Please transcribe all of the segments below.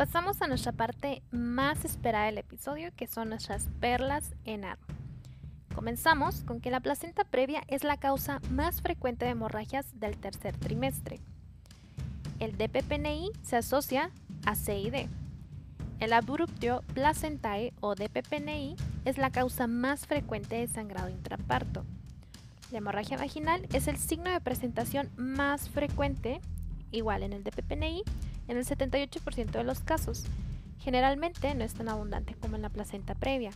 Pasamos a nuestra parte más esperada del episodio, que son nuestras perlas en arma. Comenzamos con que la placenta previa es la causa más frecuente de hemorragias del tercer trimestre. El DPPNI se asocia a CID. El abruptio placentae o DPPNI es la causa más frecuente de sangrado intraparto. La hemorragia vaginal es el signo de presentación más frecuente, igual en el DPPNI, en el 78% de los casos. Generalmente no es tan abundante como en la placenta previa.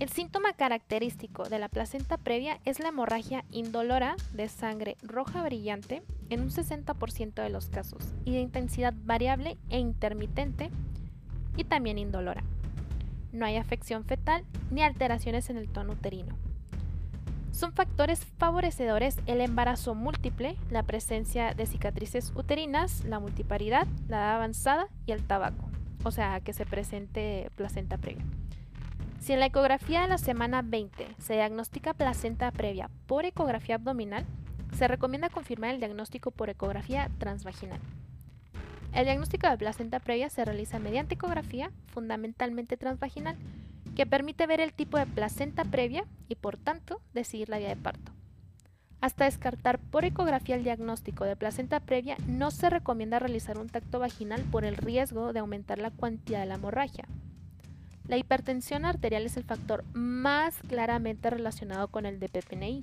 El síntoma característico de la placenta previa es la hemorragia indolora de sangre roja brillante en un 60% de los casos y de intensidad variable e intermitente y también indolora. No hay afección fetal ni alteraciones en el tono uterino. Son factores favorecedores el embarazo múltiple, la presencia de cicatrices uterinas, la multiparidad, la edad avanzada y el tabaco, o sea, que se presente placenta previa. Si en la ecografía de la semana 20 se diagnostica placenta previa por ecografía abdominal, se recomienda confirmar el diagnóstico por ecografía transvaginal. El diagnóstico de placenta previa se realiza mediante ecografía, fundamentalmente transvaginal, que permite ver el tipo de placenta previa y por tanto decidir la vía de parto. Hasta descartar por ecografía el diagnóstico de placenta previa, no se recomienda realizar un tacto vaginal por el riesgo de aumentar la cuantía de la hemorragia. La hipertensión arterial es el factor más claramente relacionado con el DPPNI.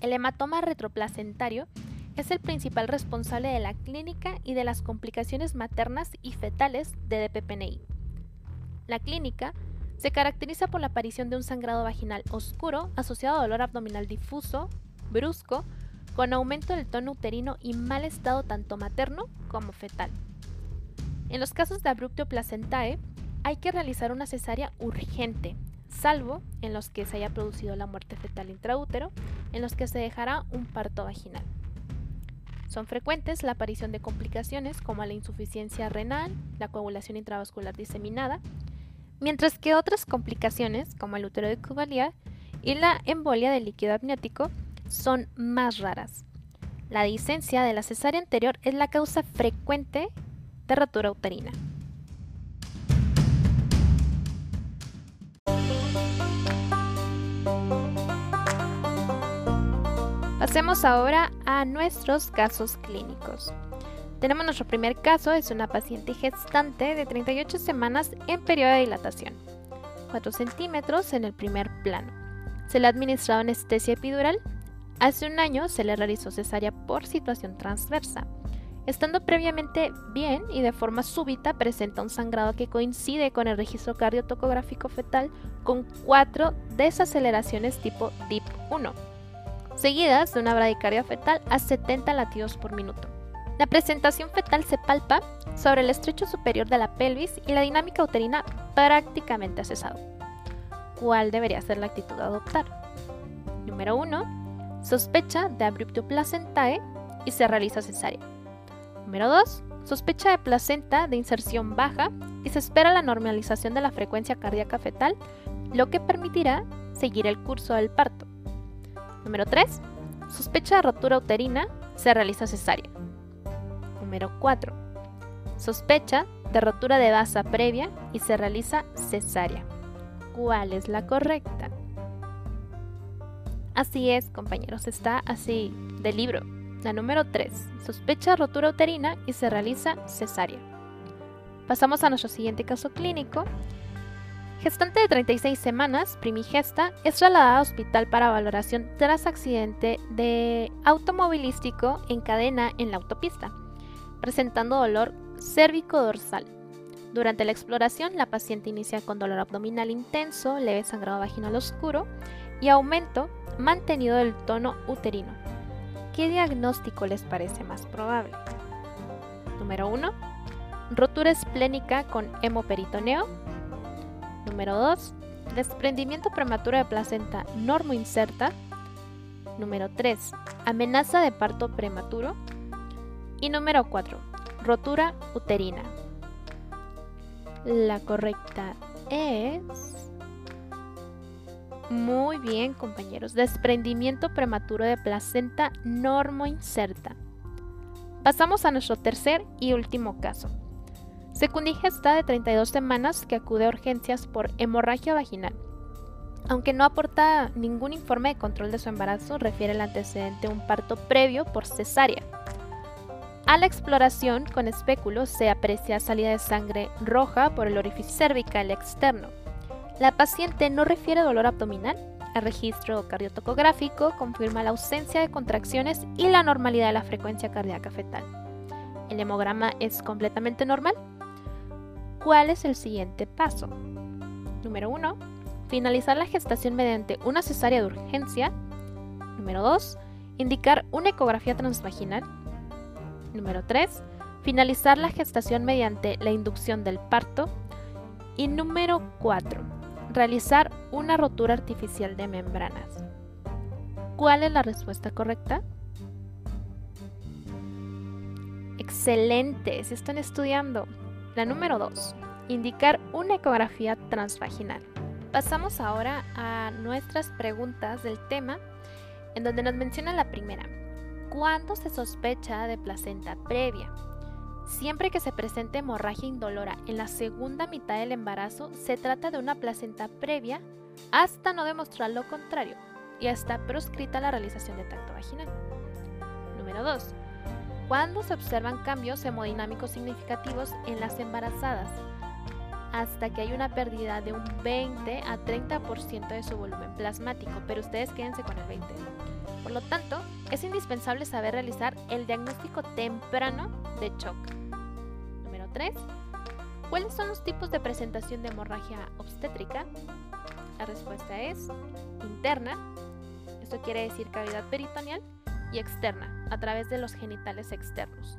El hematoma retroplacentario es el principal responsable de la clínica y de las complicaciones maternas y fetales de DPPNI. La clínica se caracteriza por la aparición de un sangrado vaginal oscuro asociado a dolor abdominal difuso, brusco, con aumento del tono uterino y mal estado tanto materno como fetal. En los casos de abrupto placentae, hay que realizar una cesárea urgente, salvo en los que se haya producido la muerte fetal intraútero, en los que se dejará un parto vaginal. Son frecuentes la aparición de complicaciones como la insuficiencia renal, la coagulación intravascular diseminada, mientras que otras complicaciones como el útero de Cuvalía y la embolia del líquido amniótico son más raras. La disencia de la cesárea anterior es la causa frecuente de rotura uterina. Pasemos ahora a nuestros casos clínicos. Tenemos nuestro primer caso, es una paciente gestante de 38 semanas en periodo de dilatación, 4 centímetros en el primer plano. Se le ha administrado anestesia epidural. Hace un año se le realizó cesárea por situación transversa. Estando previamente bien y de forma súbita presenta un sangrado que coincide con el registro cardiotocográfico fetal con cuatro desaceleraciones tipo DIP 1 seguidas de una bradicardia fetal a 70 latidos por minuto. La presentación fetal se palpa sobre el estrecho superior de la pelvis y la dinámica uterina prácticamente ha cesado. ¿Cuál debería ser la actitud a adoptar? Número 1. Sospecha de abrupto placentae y se realiza cesárea. Número 2. Sospecha de placenta de inserción baja y se espera la normalización de la frecuencia cardíaca fetal, lo que permitirá seguir el curso del parto. Número 3. Sospecha de rotura uterina, se realiza cesárea. Número 4. Sospecha de rotura de basa previa y se realiza cesárea. ¿Cuál es la correcta? Así es, compañeros, está así del libro. La número 3. Sospecha de rotura uterina y se realiza cesárea. Pasamos a nuestro siguiente caso clínico, Gestante de 36 semanas, primigesta, es trasladada a hospital para valoración tras accidente de automovilístico en cadena en la autopista, presentando dolor cérvico-dorsal. Durante la exploración, la paciente inicia con dolor abdominal intenso, leve sangrado vaginal oscuro y aumento mantenido del tono uterino. ¿Qué diagnóstico les parece más probable? Número 1. Rotura esplénica con hemoperitoneo Número 2. Desprendimiento prematuro de placenta normo inserta. Número 3. Amenaza de parto prematuro. Y número 4. Rotura uterina. La correcta es... Muy bien, compañeros. Desprendimiento prematuro de placenta normo inserta. Pasamos a nuestro tercer y último caso. Secundigesta de 32 semanas que acude a urgencias por hemorragia vaginal. Aunque no aporta ningún informe de control de su embarazo, refiere el antecedente a un parto previo por cesárea. A la exploración con espéculo se aprecia salida de sangre roja por el orificio cervical externo. La paciente no refiere dolor abdominal. El registro cardiotocográfico confirma la ausencia de contracciones y la normalidad de la frecuencia cardíaca fetal. El hemograma es completamente normal. ¿Cuál es el siguiente paso? Número 1. Finalizar la gestación mediante una cesárea de urgencia. Número 2. Indicar una ecografía transvaginal. Número 3. Finalizar la gestación mediante la inducción del parto. Y número 4. Realizar una rotura artificial de membranas. ¿Cuál es la respuesta correcta? Excelente, se están estudiando. La número 2. Indicar una ecografía transvaginal. Pasamos ahora a nuestras preguntas del tema, en donde nos menciona la primera. ¿Cuándo se sospecha de placenta previa? Siempre que se presente hemorragia indolora en la segunda mitad del embarazo, se trata de una placenta previa hasta no demostrar lo contrario y está proscrita la realización de tacto vaginal. Número 2 cuando se observan cambios hemodinámicos significativos en las embarazadas, hasta que hay una pérdida de un 20 a 30% de su volumen plasmático, pero ustedes quédense con el 20. Por lo tanto, es indispensable saber realizar el diagnóstico temprano de shock. Número 3. ¿Cuáles son los tipos de presentación de hemorragia obstétrica? La respuesta es interna, esto quiere decir cavidad peritoneal, y externa, a través de los genitales externos.